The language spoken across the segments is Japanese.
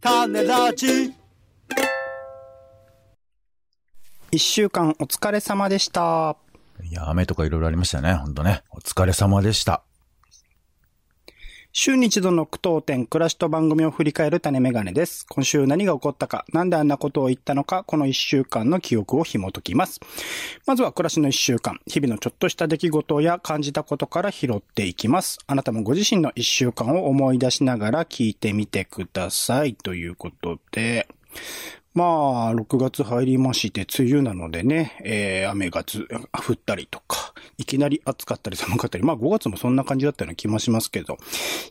種ラジ一週間お疲れ様でした。いや、雨とかいろいろありましたね。ほんとね。お疲れ様でした。週に一度の苦闘点、暮らしと番組を振り返る種メガネです。今週何が起こったか、なんであんなことを言ったのか、この一週間の記憶を紐解きます。まずは暮らしの一週間、日々のちょっとした出来事や感じたことから拾っていきます。あなたもご自身の一週間を思い出しながら聞いてみてください。ということで、まあ、6月入りまして、梅雨なのでね、えー、雨がず降ったりとか、いきなり暑かったり寒かったり、まあ5月もそんな感じだったような気もしますけど、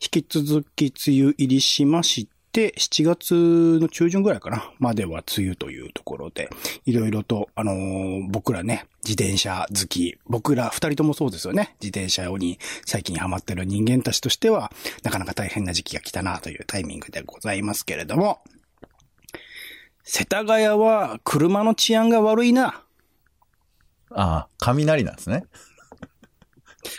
引き続き梅雨入りしまして、7月の中旬ぐらいかな、までは梅雨というところで、いろいろと、あのー僕らね、自転車好き、僕ら二人ともそうですよね、自転車に最近ハマってる人間たちとしては、なかなか大変な時期が来たなというタイミングでございますけれども、世田谷は車の治安が悪いな。ああ、雷なんですね。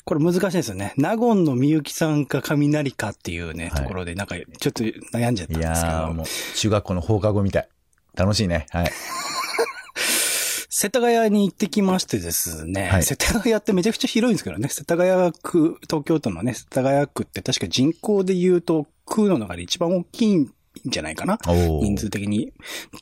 これ難しいですよね。納言のみゆきさんか雷かっていうね、はいところで、なんかちょっと悩んじゃったいんですけど。やー、もう、中学校の放課後みたい。楽しいね。はい。世田谷に行ってきましてですね、はい世田谷ってめちゃくちゃ広いんですけどね、世田谷区、東京都のね、世田谷区って確か人口で言うと区の中で一番大きいんじゃないかな？お人数的に。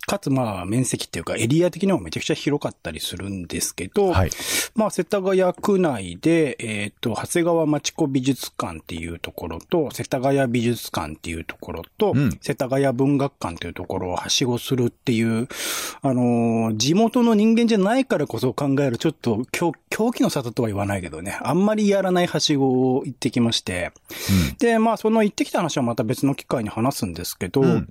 かつまあ面積っていうかエリア的にはめちゃくちゃ広かったりするんですけど、はい。まあ、世田谷区内で、えっ、と、長谷川町子美術館っていうところと、世田谷美術館っていうところと、うん世田谷文学館っていうところをはしごするっていう、あのー地元の人間じゃないからこそ考える、ちょっと狂、狂気の里とは言わないけどね、あんまりやらないはしごを行ってきまして、で、まあ、その行ってきた話はまた別の機会に話すんですけど、うん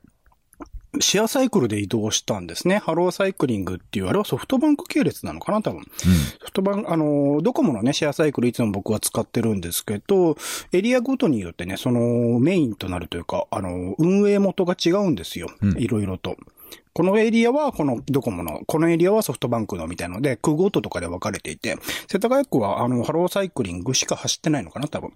シェアサイクルで移動したんですね。ハローサイクリングっていう、あれはソフトバンク系列なのかな多分。ソフトバンク、あの、ドコモのね、シェアサイクルいつも僕は使ってるんですけど、エリアごとによってね、そのメインとなるというか、あの、運営元が違うんですよ。うんいろいろと。このエリアはこのドコモの、このエリアはソフトバンクのみたいので、区ごととかで分かれていて、世田谷区はあの、ハローサイクリングしか走ってないのかな多分。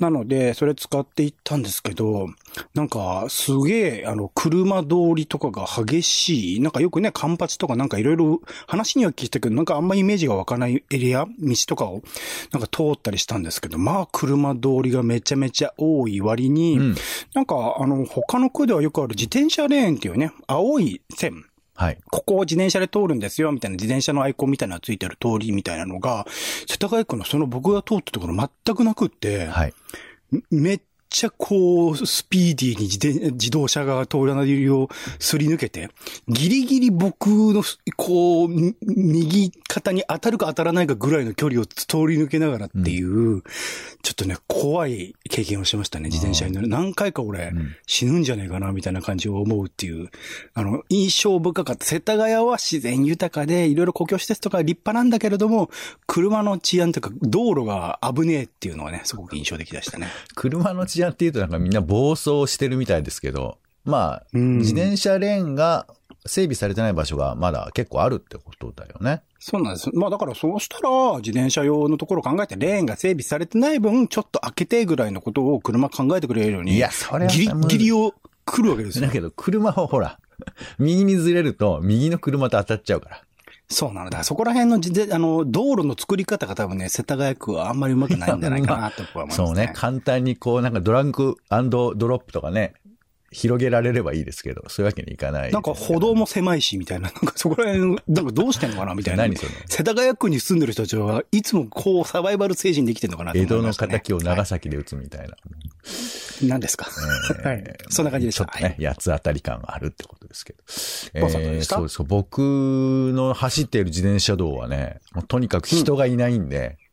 なので、それ使っていったんですけど、なんか、すげえ、あの、車通りとかが激しい、なんかよくね、カンパチとかなんかいろいろ話には聞いたけど、なんかあんまイメージが湧かないエリア、道とかを、なんか通ったりしたんですけど、まあ、車通りがめちゃめちゃ多い割に、うん。なんか、あの、他の区ではよくある自転車レーンっていうね、青い線、はい。ここを自転車で通るんですよ、みたいな自転車のアイコンみたいなのがついてる通りみたいなのが、世田谷区のその僕が通ったところ全くなくって、はい。めっちゃこう、スピーディーに自転自動車が通らないをすり抜けて、ギリギリ僕の、こう、み右肩に当たるか当たらないかぐらいの距離を通り抜けながらっていう、ちょっとね、怖い経験をしましたね、自転車に乗る。何回か俺、うん死ぬんじゃないかな、みたいな感じを思うっていう、あの、印象深かった。世田谷は自然豊かで、いろいろ公共施設とか立派なんだけれども、車の治安というか、道路が危ねえっていうのはね、すごく印象的でしたね。車の治安っていうとなんかみんな暴走してるみたいですけど、まあ、うん自転車レーンが整備されてない場所がまだ結構あるってことだよね。そうなんです。まあだからそうしたら、自転車用のところを考えて、レーンが整備されてない分、ちょっと開けてぐらいのことを車考えてくれるように、いや、それはギリギリを来るわけですよだ。けど、車はほら、右にずれると、右の車と当たっちゃうから。そうなのだ。そこら辺の、あの、道路の作り方が多分ね、世田谷区はあんまりうまくないんじゃないかなとは思います、ね。そうね、簡単にこう、なんかドランクドロップとかね、広げられればいいですけど、そういうわけにいかない、なんか歩道も狭いし、みたいな。なんか そこら辺、なんかどうしてんのかなみたいな。何それ世田谷区に住んでる人たちはいつもこうサバイバル精神で生きてるのかなと江戸の思いましたね仇を長崎で打つみたいな。はい何ですか、えーはい。そんな感じでした。ちょっとね、八つ当たり感があるってことですけど。どうされましたそうです。僕の走っている自転車道はね、もうとにかく人がいないんで、もう、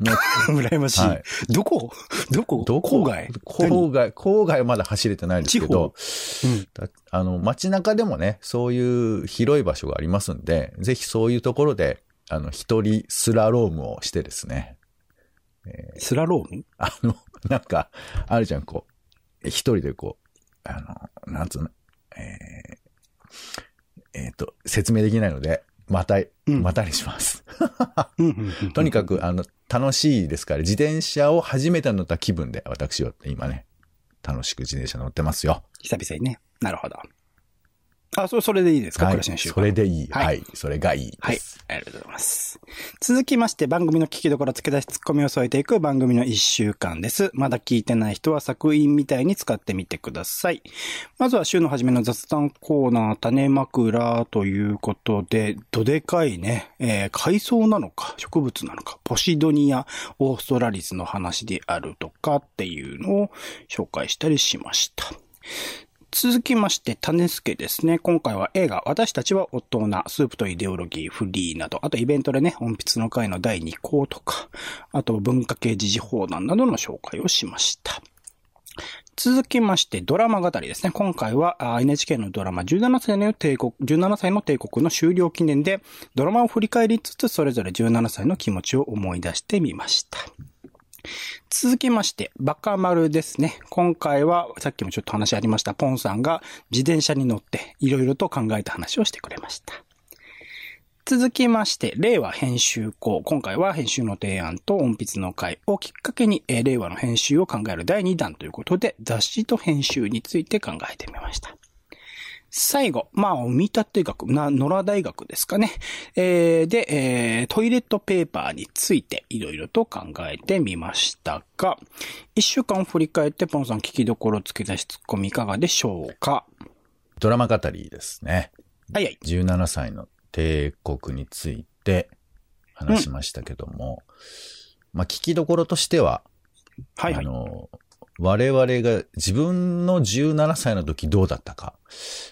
羨ましい。はい。どこ？どこ？どこ？郊外？郊外、郊外はまだ走れてないですけど、うん。だあの、街中でもね、そういう広い場所がありますんで、ぜひそういうところで、あの、一人スラロームをしてですね、スラローム？あの、なんか、あるじゃん、こう、一人でこう、あの、なんつうの、えー、えーと、説明できないので、また、うんまたにします。とにかく、あの、楽しいですから、自転車を初めて乗った気分で、私は今ね、楽しく自転車乗ってますよ。久々にね。なるほど。あ、そそれでいいですか、はい。それでいい。はいはい。それがいいです。はい。ありがとうございます。続きまして、番組の聞きどころ付け出しツッコミを添えていく番組の一週間です。まだ聞いてない人は作品みたいに使ってみてください。まずは週の初めの雑談コーナー、種枕ということで、どでかいね、えー海藻なのか、植物なのか、ポシドニア、オーストラリスの話であるとかっていうのを紹介したりしました。続きまして、種助ですね。今回は映画、私たちは大人、スープとイデオロギー、フリーなど、あとイベントでね、音筆の会の第2項とか、あと文化系時事放談などの紹介をしました。続きまして、ドラマ語りですね。今回は NHK のドラマ17歳の帝国、17歳の帝国の終了記念で、ドラマを振り返りつつ、それぞれ17歳の気持ちを思い出してみました。続きまして、バカ丸ですね。今回は、さっきもちょっと話ありました、ポンさんが自転車に乗って、いろいろと考えた話をしてくれました。続きまして、令和編集校。今回は編集の提案と音筆の会をきっかけに、え令和の編集を考える第2弾ということで、雑誌と編集について考えてみました。最後、まあ、お見立て学、な、野良大学ですかね。えーで、えートイレットペーパーについていろいろと考えてみましたが、一週間を振り返って、ポンさん聞きどころ付け出しツッコミいかがでしょうか？ドラマ語りですね。はいはい。17歳の帝国について話しましたけども、まあ聞きどころとしては、はいはいあ。の、我々が自分の17歳の時どうだったか。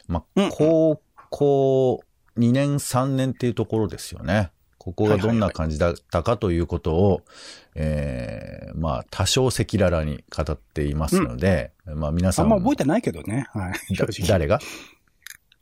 まあ、うん高校2年3年っていうところですよね。ここがどんな感じだったかということを、えーまあ、多少赤裸々に語っていますので、まあ皆さんもあんま覚えてないけどね。はい。誰が？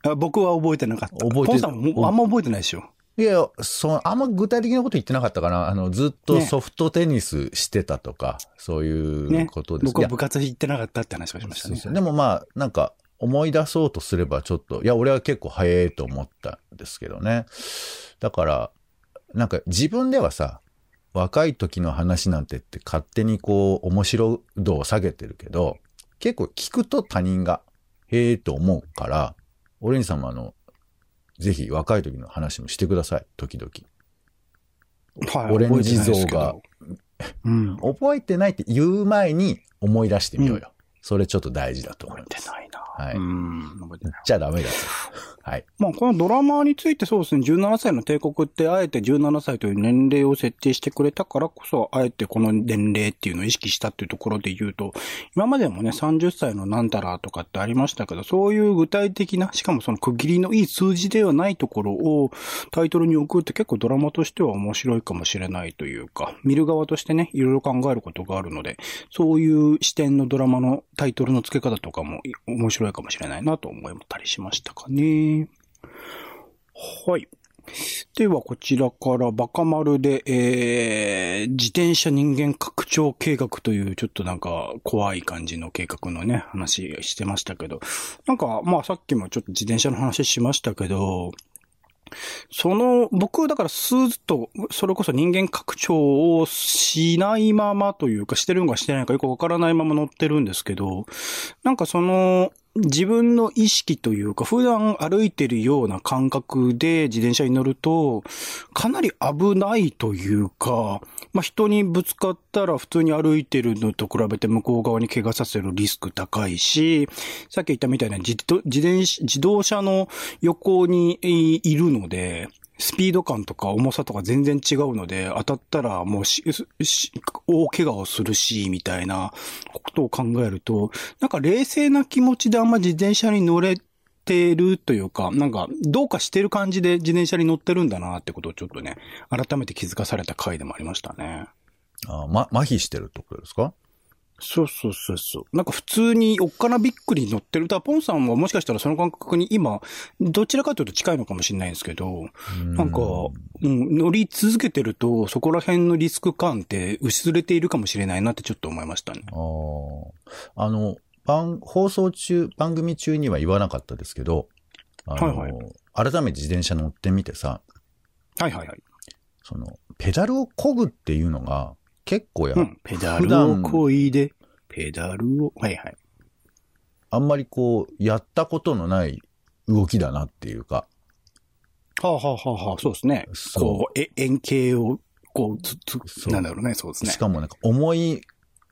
あ僕は覚えてなかった。覚えてポンさんもあんま覚えてないでしょ。いや、そあんま具体的なこと言ってなかったかな。あの、ずっとねソフトテニスしてたとか、そういうねことです。僕は部活行ってなかったって話をしましたね。でもまあ、なんか、思い出そうとすればちょっと、いや、俺は結構早いと思ったんですけどね。だから、なんか自分ではさ、若い時の話なんてって勝手にこう、面白度を下げてるけど、結構聞くと他人が、へえと思うから、オレンジさんもあの、ぜひ若い時の話もしてください、時々。はいオレンジ像が。覚えてないですけどうん。覚えてないって言う前に思い出してみようよ。それちょっと大事だと思います。覚えてないな。はいうん。覚えてない。言っちゃダメだと。はい。まあ、このドラマについてそうですね、17歳の帝国って、あえて17歳という年齢を設定してくれたからこそ、あえてこの年齢っていうのを意識したっていうところで言うと、今までもね、30歳のなんたらとかってありましたけど、そういう具体的な、しかもその区切りのいい数字ではないところをタイトルに置くって結構ドラマとしては面白いかもしれないというか、見る側としてね、いろいろ考えることがあるので、そういう視点のドラマのタイトルの付け方とかも面白いいかもしれないなと思ったりしましたかね。はい。では、こちらからバカ丸で、えー、自転車人間拡張計画という、ちょっとなんか怖い感じの計画のね、話してましたけど、なんか、まあさっきもちょっと自転車の話しましたけど、その、僕、だから、スーッと、それこそ人間拡張をしないままというか、してるのかしてないのかよくわからないまま乗ってるんですけど、なんかその、自分の意識というか、普段歩いてるような感覚で自転車に乗ると、かなり危ないというか、まあ、人にぶつかったら普通に歩いてるのと比べて向こう側に怪我させるリスク高いし、さっき言ったみたいな自動自転車自動車の横にいるので、スピード感とか重さとか全然違うので、当たったらもうし、し大怪我をするし、みたいなことを考えると、なんか冷静な気持ちであんま自転車に乗れてるというか、なんかどうかしてる感じで自転車に乗ってるんだなってことをちょっとね、改めて気づかされた回でもありましたね。あま、麻痺してるってことですか？そうそうそうそう。なんか普通におっかなびっくりに乗ってる。だポンさんはもしかしたらその感覚に今、どちらかというと近いのかもしれないんですけど、なんか、うん、乗り続けてると、そこら辺のリスク感って薄れているかもしれないなってちょっと思いましたね。あーあの、番、放送中、番組中には言わなかったですけど、あの、はい改めて自転車乗ってみてさ、はいはいはい。その、ペダルを漕ぐっていうのが、結構や、うん。ペダルをこいで、ペダルを、はいはい。あんまりこう、やったことのない動きだなっていうか。はあはあはあはあ、そうですね。そうこう、え、円形を、こう、つ、つなんだろうね、そうですねし。かもなんか重い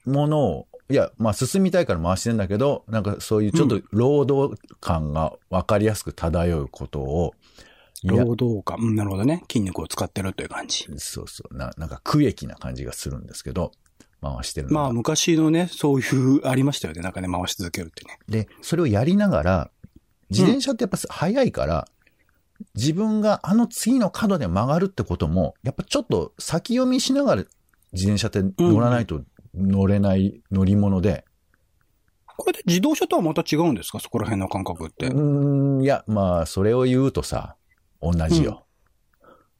ものを、いや、まあ進みたいから回してんだけど、なんかそういうちょっと労働感が分かりやすく漂うことを、労働感。うんなるほどね。筋肉を使ってるという感じ。そうそう、ななんか区域な感じがするんですけど、回してる。まあ、昔のね、そういう、ありましたよね。なんかね、回し続けるってね。で、それをやりながら、自転車ってやっぱ速いから、自分があの次の角で曲がるってことも、やっぱちょっと先読みしながら自転車って乗らないと乗れない乗り物で、これで自動車とはまた違うんですか？そこら辺の感覚って。うーん、いや、まあ、それを言うとさ、同じよ。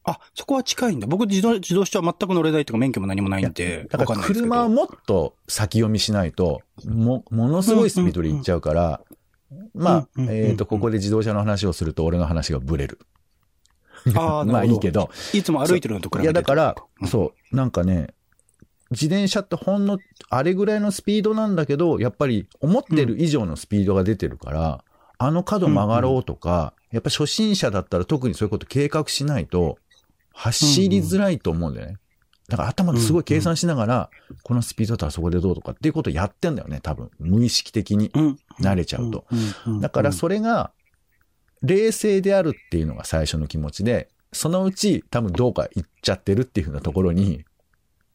あ、そこは近いんだ。僕自動、自動車は全く乗れないとか免許も何もないんで、だから。車をもっと先読みしないと、も、ものすごいスピードで行っちゃうから、まあ、うんうんうんえっと、ここで自動車の話をすると俺の話がブレる。ああ、まあいいけど。ど、いつも歩いてるのと比べて。いや、だからう、んそう、なんかね、自転車ってほんの、あれぐらいのスピードなんだけど、やっぱり思ってる以上のスピードが出てるから、あの角曲がろうとか、やっぱ初心者だったら特にそういうこと計画しないと、走りづらいと思うんだよね。だから頭ですごい計算しながら、このスピードだったらそこでどうとかっていうことをやってんだよね、多分。無意識的にうん。慣れちゃうと。うん。うんだからそれが、冷静であるっていうのが最初の気持ちで、そのうち多分どうか言っちゃってるっていうふうなところに、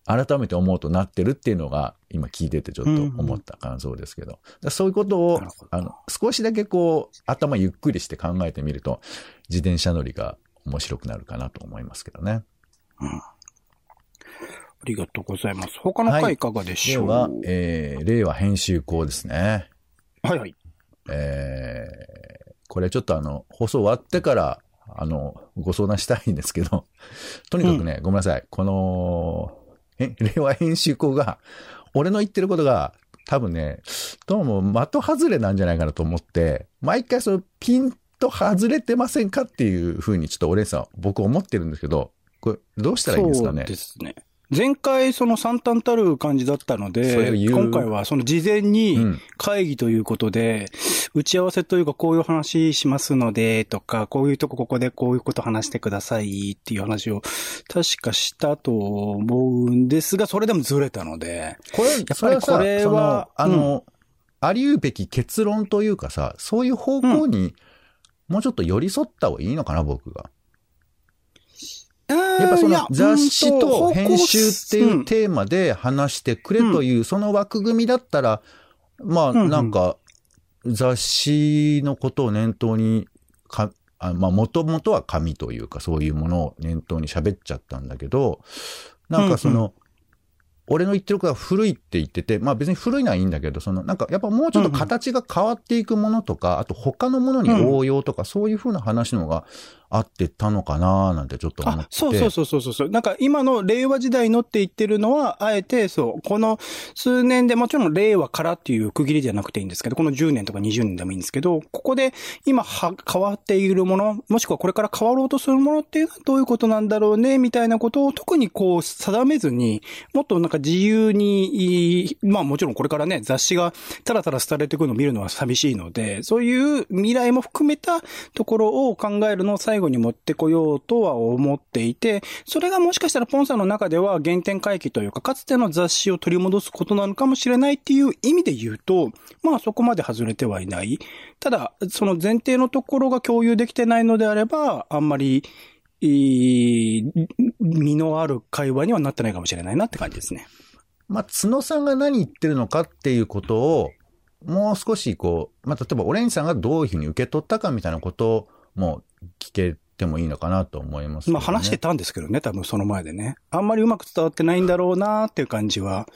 改めて思うとなってるっていうのが、今聞いててちょっと思った感想ですけど。そういうことをあの、少しだけこう、頭ゆっくりして考えてみると、自転車乗りが面白くなるかなと思いますけどね。ありがとうございます。他の回いかがでしょう、では、えー、令和編集校ですね。はいはい。えー、これちょっとあの、放送終わってから、あの、ご相談したいんですけど、とにかくね、ごめんなさい。この、え、令和編集校が、俺の言ってることが、多分ね、どうも的外れなんじゃないかなと思って、毎回そのピンと外れてませんかっていうふうにちょっとお姉さん、僕思ってるんですけど、これどうしたらいいんですかね？そうですね。前回その散々たる感じだったので、今回はその事前うにん。会議ということで、打ち合わせというかこういう話しますので、とか、こういうとこここでこういうこと話してくださいっていう話を確かしたと思うんですが、それでもずれたので、これ、やっぱりそれはさこれはあの、あり得べき結論というかさ、そういう方向に、もうちょっと寄り添った方がいいのかな、僕が。ややっぱその雑誌と編集っていうテーマで話してくれという、その枠組みだったら、まあ、なんか、雑誌のことを念頭に、か、あまあ、もともとは紙というか、そういうものを念頭に喋っちゃったんだけど、なんかその、俺の言ってることが古いって言ってて、まあ別に古いのはいいんだけど、そのなんかやっぱもうちょっと形が変わっていくものとか、あと他のものに応用とか、そういうふうな話の方があってたのかななんてちょっと思ってあ、そうそうそうそうそう。なんか今の令和時代のって言ってるのは、あえてそう、この数年で、もちろん令和からっていう区切りじゃなくていいんですけど、この10年とか20年でもいいんですけど、ここで今は変わっているもの、もしくはこれから変わろうとするものっていうのはどういうことなんだろうね、みたいなことを特にこう定めずに、もっとなんか自由に、まあもちろんこれからね、雑誌がたらたら廃れていくのを見るのは寂しいので、そういう未来も含めたところを考えるのを最後最後に持ってこようとは思っていて、それがもしかしたらポンさんの中では原点回帰というか、かつての雑誌を取り戻すことなのかもしれないっていう意味で言うと、まあそこまで外れてはいない。ただ、その前提のところが共有できてないのであれば、あんまり、いい身のある会話にはなってないかもしれないなって感じですね。まあ、角さんが何言ってるのかっていうことを、もう少しこう、まあ、例えばオレンジさんがどういうふうに受け取ったかみたいなことをも聞けてもいいのかなと思います、ね。まあ話してたんですけどね、多分その前でね。あんまりうまく伝わってないんだろうなっていう感じは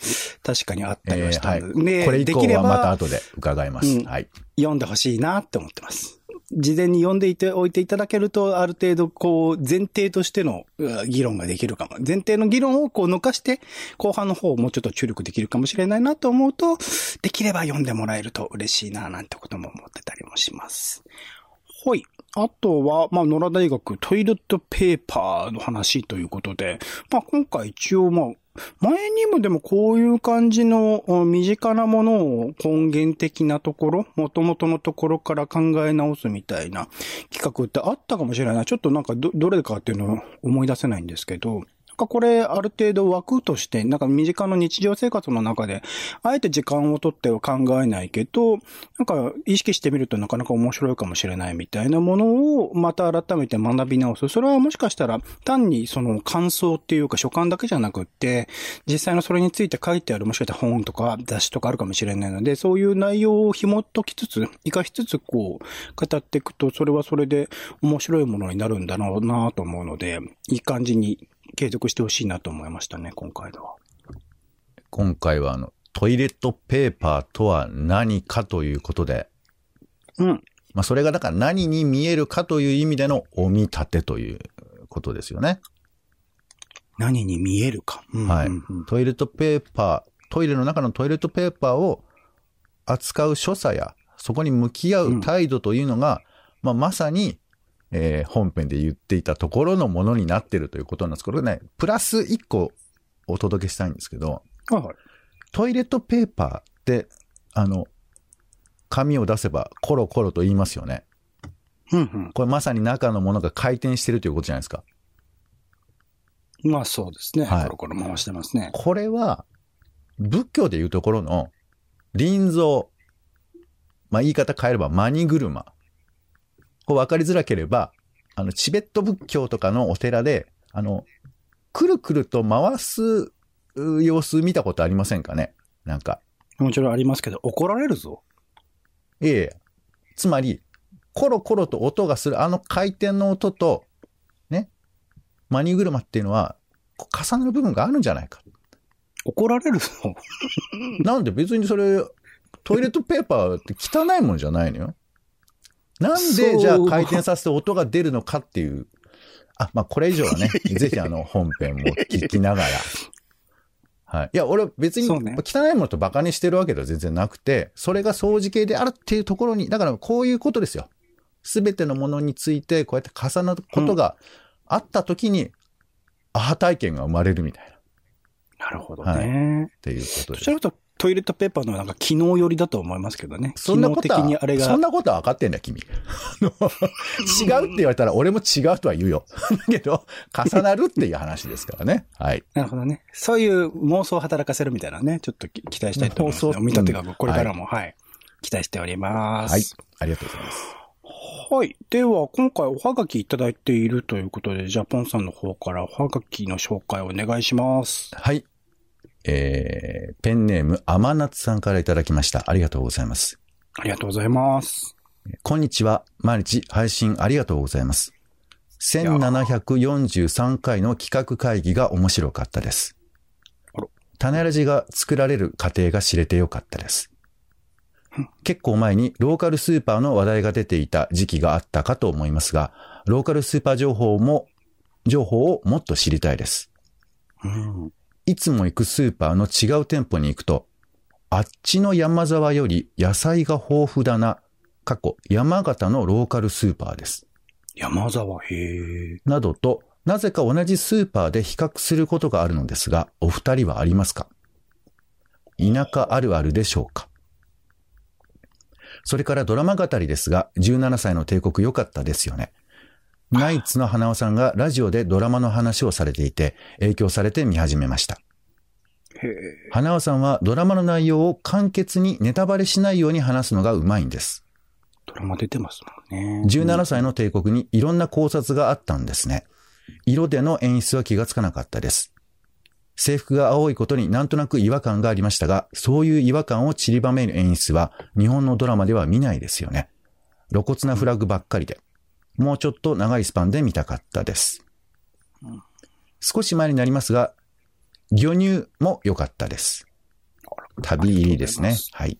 確かにあったりはしたえーので、はい。これ以降できればはまた後で伺います。うんはい。読んでほしいなって思ってます。事前に読んでいておいていただけると、ある程度、こう、前提としてのう議論ができるかも。前提の議論をこう抜かして、後半の方をもうちょっと注力できるかもしれないなと思うと、できれば読んでもらえると嬉しいな、なんてことも思ってたりもします。ほい。あとは、まあ、野良大学トイレットペーパーの話ということで、まあ、今回一応、まあ、前にもでもこういう感じの身近なものを根源的なところ、元々のところから考え直すみたいな企画ってあったかもしれないな。ちょっとなんかど、どれかっていうのを思い出せないんですけど、これ、ある程度枠として、なんか身近な日常生活の中で、あえて時間をとっては考えないけど、なんか意識してみるとなかなか面白いかもしれないみたいなものをまた改めて学び直す。それはもしかしたら単にその感想っていうか所感だけじゃなくって、実際のそれについて書いてあるもしかしたら本とか雑誌とかあるかもしれないので、そういう内容を紐解きつつ、活かしつつこう、語っていくと、それはそれで面白いものになるんだろうなと思うので、いい感じに継続してほしいなと思いましたね、今回のは。今回はあの、トイレットペーパーとは何かということで、うん。まあそれがだから何に見えるかという意味でのお見立てということですよね。何に見えるか。うんはいうんうんトイレットペーパー、トイレの中のトイレットペーパーを扱う所作や、そこに向き合う態度というのが、まあまさに、えー本編で言っていたところのものになっているということなんです。これね、プラス1個お届けしたいんですけど、はいはい。トイレットペーパーって、あの、紙を出せばコロコロと言いますよね。うんうん。これまさに中のものが回転してるということじゃないですか。まあそうですね。はいコロコロ回してますね。これは、仏教でいうところの、臨蔵。まあ言い方変えれば、マニ車。こう分かりづらければ、あの、チベット仏教とかのお寺で、あの、くるくると回すう様子見たことありませんかね？なんか。もちろんありますけど、怒られるぞ。ええ。つまり、コロコロと音がするあの回転の音と、ね、マニ車っていうのは、重なる部分があるんじゃないか。怒られるぞ。なんで別にそれ、トイレットペーパーって汚いもんじゃないのよ。なんでじゃあ回転させて音が出るのかっていう。あ、まあこれ以上はね、ぜひあの本編も聞きながら。はい。いや、俺別に汚いものと馬鹿にしてるわけでは全然なくて、それが掃除系であるっていうところに、だからこういうことですよ。すべてのものについてこうやって重なることがあった時に、アハ体験が生まれるみたいな。なるほどはいね。っていうことですどち。とトイレットペーパーのなんか機能寄りだと思いますけどね。そんなこと機能的にあれは、が。そんなことは分かってんだ、君。あの違うって言われたら俺も違うとは言うよ。だけど、重なるっていう話ですからね。はい。なるほどね。そういう妄想を働かせるみたいなね、ちょっとき期待したいと思います、ね。妄想お見立てがこれからも、はい、期待しております。はい。ありがとうございます。はい。では、今回おはがきいただいているということで、ジャポンさんの方からおはがきの紹介をお願いします。はい。えー、ペンネーム、甘夏さんからいただきました。ありがとうございます。ありがとうございます。こんにちは。毎日配信ありがとうございます。1743回の企画会議が面白かったです。種ラジが作られる過程が知れてよかったです。結構前にローカルスーパーの話題が出ていた時期があったかと思いますが、ローカルスーパー情報も、情報をもっと知りたいです。うん。いつも行くスーパーの違う店舗に行くと、あっちの山沢より野菜が豊富だな、過去山形のローカルスーパーです。山沢、へえ。などと、なぜか同じスーパーで比較することがあるのですが、お二人はありますか？田舎あるあるでしょうか？それからドラマ語りですが、17歳の帝国良かったですよね。ナイツの花尾さんがラジオでドラマの話をされていて、影響されて見始めました。花尾さんはドラマの内容を簡潔にネタバレしないように話すのがうまいんです。ドラマ出てますもんね。17歳の帝国にいろんな考察があったんですね。色での演出は気がつかなかったです。制服が青いことになんとなく違和感がありましたが、そういう違和感を散りばめる演出は日本のドラマでは見ないですよね。露骨なフラグばっかりで。もうちょっと長いスパンで見たかったです。少し前になりますが、魚乳も良かったです。旅入りですね。はい。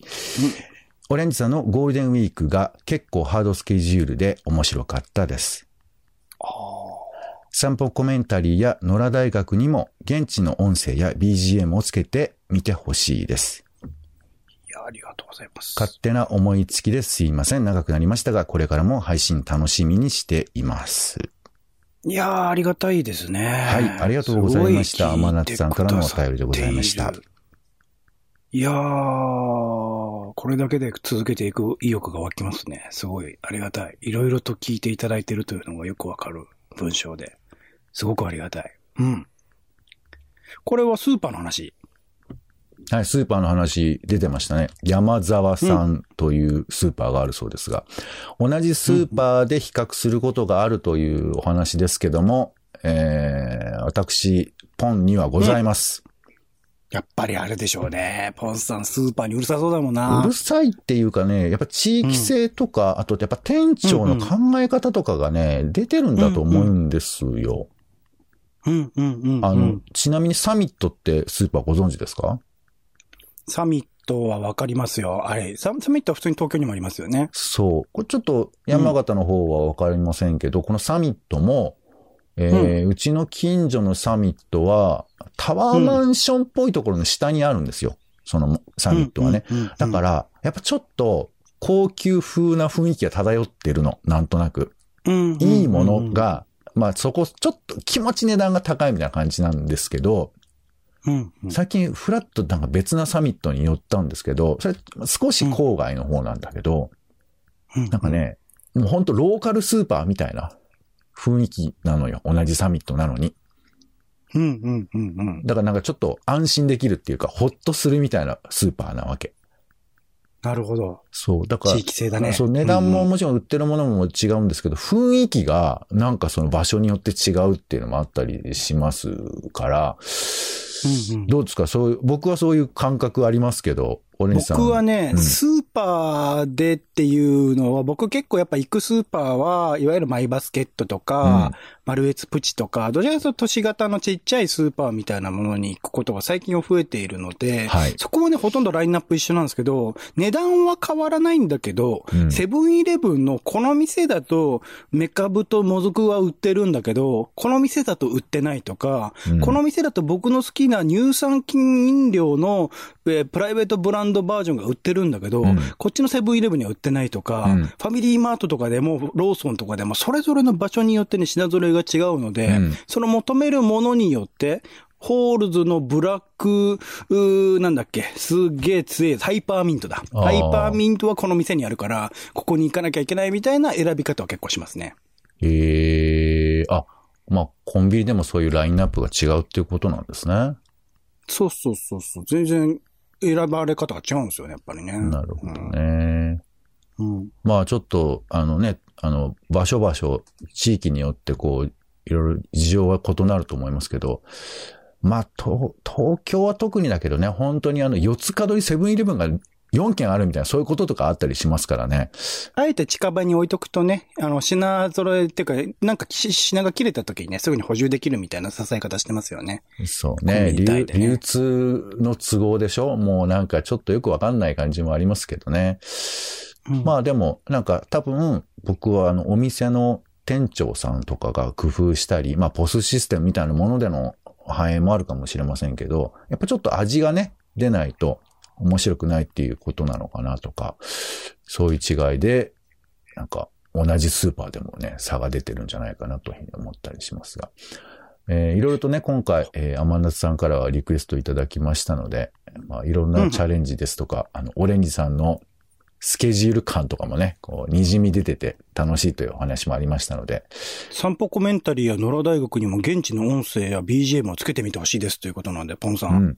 オレンジさんのゴールデンウィークが結構ハードスケジュールで面白かったです。散歩コメンタリーや野良大学にも現地の音声や BGM をつけてみてほしいです。いや、ありがとうございます。勝手な思いつきですいません。長くなりましたが、これからも配信楽しみにしています。いやー、ありがたいですね。はいありがとうございました天夏さんからのお便りでございました聞いやー、これだけで続けていく意欲が湧きますね。すごい、ありがたい。いろいろと聞いていただいているというのがよくわかる文章で。すごくありがたい。うん。これはスーパーの話。はい、スーパーの話出てましたね。山沢さんというスーパーがあるそうですが、同じスーパーで比較することがあるというお話ですけども、えー、私、ポンにはございます。やっぱりあれでしょうね。ポンさん、スーパーにうるさそうだもんな。うるさいっていうかね、やっぱ地域性とか、あとやっぱ店長の考え方とかがね、出てるんだと思うんですよ。うんうんうん、うん。あの、ちなみにサミットってスーパーご存知ですか？サミットはわかりますよ。あれ、ササミットは普通に東京にもありますよね。そう。これちょっと山形の方はわかりませんけど、このサミットも、えーうちの近所のサミットは、タワーマンションっぽいところの下にあるんですよ。そのサミットはね。うんうんうんだから、やっぱちょっと高級風な雰囲気が漂ってるの。なんとなく。うんいいもの、が、まあそこ、ちょっと気持ち値段が高いみたいな感じなんですけど、うんうん最近フラットなんか別なサミットに寄ったんですけど、それ少し郊外の方なんだけど、うんなんかね、もうほんとローカルスーパーみたいな雰囲気なのよ。同じサミットなのに。うんうんうんうん。だからなんかちょっと安心できるっていうか、ほっとするみたいなスーパーなわけ。なるほど。そう。だから地、域性だね。そう、値段もうんもちろん売ってるものも違うんですけど、雰囲気がなんかその場所によって違うっていうのもあったりしますから、うんうんどうですか？そういう、僕はそういう感覚ありますけど。僕はね、うん。スーパーでっていうのは、僕結構やっぱ行くスーパーは、いわゆるマイバスケットとか、マルエツプチとか、どちらかというと都市型のちっちゃいスーパーみたいなものに行くことが最近は増えているので、はい。そこはね、ほとんどラインナップ一緒なんですけど、値段は変わらないんだけど、うん。セブンイレブンのこの店だと、メカブとモズクは売ってるんだけど、この店だと売ってないとか、うん。この店だと僕の好きな乳酸菌飲料の、えープライベートブランドバージョンが売ってるんだけど、うんこっちのセブンイレブンには売ってないとか、うんファミリーマートとかでも、ローソンとかでも、それぞれの場所によってね、品揃えが違うので、うんその求めるものによって、ホールズのブラック、なんだっけ、すっげえ強い、ハイパーミントだ。ハイパーミントはこの店にあるから、ここに行かなきゃいけないみたいな選び方は結構しますね。へえあ、まあ、コンビニでもそういうラインナップが違うっていうことなんですね。そうそうそうそう。全然選ばれ方が違うんですよね、やっぱりね。なるほどね。うん。まあちょっと、あのね、あの、場所場所、地域によってこう、いろいろ事情は異なると思いますけど、まあ、と東京は特にだけどね、本当にあの、四つ角にセブンイレブンが4軒あるみたいな、そういうこととかあったりしますからね。あえて近場に置いとくとね、あの、品揃えっていうか、なんかし品が切れた時にね、すぐに補充できるみたいな支え方してますよね。そうね。ね流通の都合でしょ？もうなんかちょっとよくわかんない感じもありますけどね。うんまあでも、なんか多分、僕はあの、お店の店長さんとかが工夫したり、まあ、ポスシステムみたいなものでの反映もあるかもしれませんけど、やっぱちょっと味がね、出ないと面白くないっていうことなのかなとか、そういう違いで、なんか、同じスーパーでもね、差が出てるんじゃないかなというふうに思ったりしますが。えーいろいろとね、今回、えー、天夏さんからはリクエストいただきましたので、まあ、いろんなチャレンジですとか、あの、オレンジさんのスケジュール感とかもね、こう、滲み出てて楽しいというお話もありましたので、散歩コメンタリーや野良大学にも現地の音声や BGM をつけてみてほしいですということなんで、ポンさ。うんん。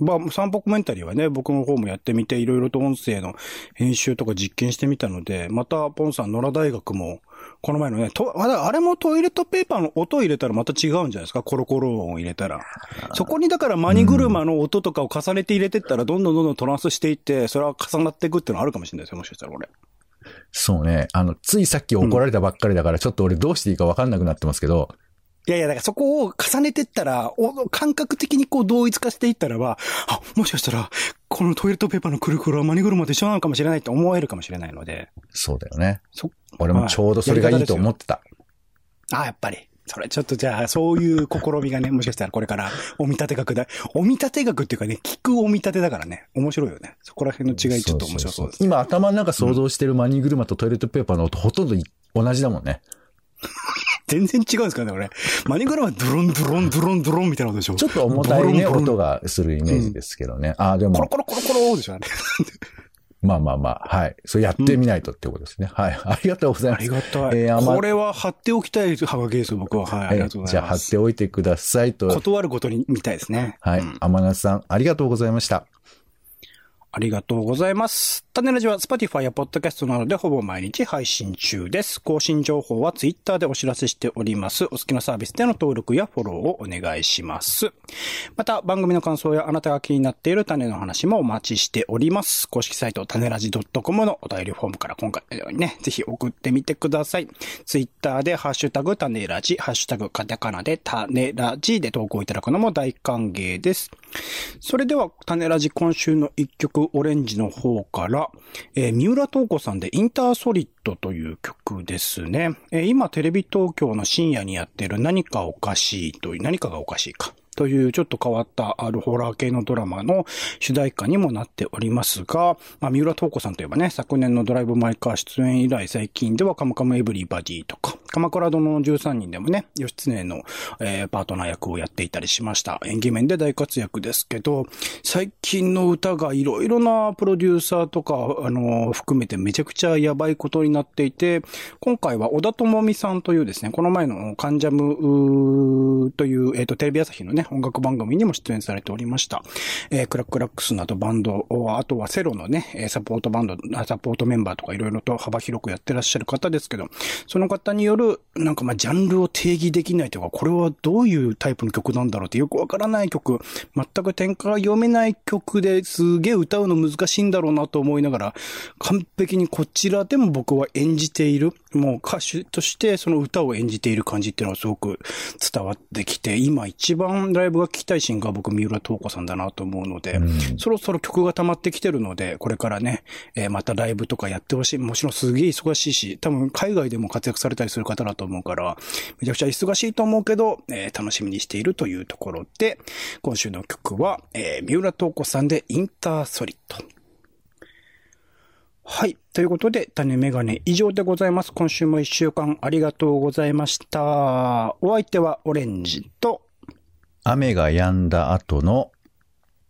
まあ、散歩コメンタリーはね、僕の方もやってみて、いろいろと音声の編集とか実験してみたので、また、ポンさん、野良大学も、この前のね、と、あれもトイレットペーパーの音を入れたらまた違うんじゃないですか？コロコロ音を入れたら。そこにだからマニ車の音とかを重ねて入れてったら、どんどんどんどんトランスしていって、それは重なっていくっていうのはあるかもしれないですよ、もしかしたらこれ。そうね。あの、ついさっき怒られたばっかりだから、ちょっと俺どうしていいかわかんなくなってますけど、いやいや、だからそこを重ねてったら、お感覚的にこう同一化していったらば、あ、もしかしたら、このトイレットペーパーのくるくるはマニ車と一緒なのかもしれないって思えるかもしれないので、そうだよね。そ、俺もちょうどそれがいいと思ってた。あ、やっぱり。それちょっとじゃあ、そういう試みがね、もしかしたらこれから、お見立て学だ。お見立て学っていうかね、聞くお見立てだからね、面白いよね。そこら辺の違いちょっと面白そうです。今頭の中想像してるマニー車とトイレットペーパーの音ほとんどい同じだもんね。全然違うんですかね、これ。マニグラはドロンドロンドロンドロンみたいなことでしょちょっと重たいね、音がするイメージですけどね。ああ、でも、コロコロコロコロでしょ、あれ。まあまあまあ、はい。そうやってみないとってことですね。はい。ありがとうございあます。りがたい。えーこれは貼っておきたいハガキですよ、僕は。はい、ありがとうございます。じゃあ貼っておいてくださいと。断ることに見たいですね。はいうん。天夏さん、ありがとうございました。ありがとうございます。種ラジは Spotify や Podcast などでほぼ毎日配信中です。更新情報は Twitter でお知らせしております。お好きなサービスでの登録やフォローをお願いします。また、番組の感想やあなたが気になっている種の話もお待ちしております。公式サイト種ラジ .com のお便りフォームから今回のようにね、ぜひ送ってみてください。Twitter でハッシュタグ種ラジ、ハッシュタグカタカナで種ラジで投稿いただくのも大歓迎です。それでは、種ラジ今週の一曲、オレンジの方から、えー三浦透子さんでインターソリッドという曲ですね。えー今、テレビ東京の深夜にやってる何かおかしいという、何かがおかしいか。というちょっと変わったあるホラー系のドラマの主題歌にもなっておりますが、まあ、三浦透子さんといえばね、昨年のドライブ・マイ・カー出演以来最近ではカムカム・エブリバディとか、鎌倉殿の13人でもね、義経の、えーパートナー役をやっていたりしました。演技面で大活躍ですけど、最近の歌がいろいろなプロデューサーとか、あの、含めてめちゃくちゃやばいことになっていて、今回は小田智美さんというですね、この前のカンジャムという、えっ、と、テレビ朝日のね、音楽番組にも出演されておりました。えークラックラックスなどバンド、あとはセロのね、サポートバンド、サポートメンバーとかいろいろと幅広くやってらっしゃる方ですけど、その方による、るなんかまあ、ジャンルを定義できないというか、これはどういうタイプの曲なんだろうってよくわからない曲、全く展開が読めない曲ですげえ歌うの難しいんだろうなと思いながら、完璧にこちらでも僕は演じている、もう歌手としてその歌を演じている感じっていうのはすごく伝わってきて、今一番ライブが聴きたいシーンが僕、三浦透子さんだなと思うので、うんそろそろ曲が溜まってきてるので、これからね、えーまたライブとかやってほしい。もちろんすげえ忙しいし、多分海外でも活躍されたりする方だと思うから、めちゃくちゃ忙しいと思うけど、えー楽しみにしているというところで、今週の曲は、えー三浦透子さんでインターソリッド。はい。ということで、種メガネ以上でございます。今週も一週間ありがとうございました。お相手はオレンジと、雨が止んだ後の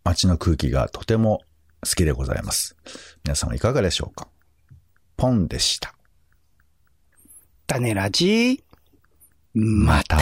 街の空気がとても好きでございます。皆さんはいかがでしょうか？ポンでした。種ラジ、また。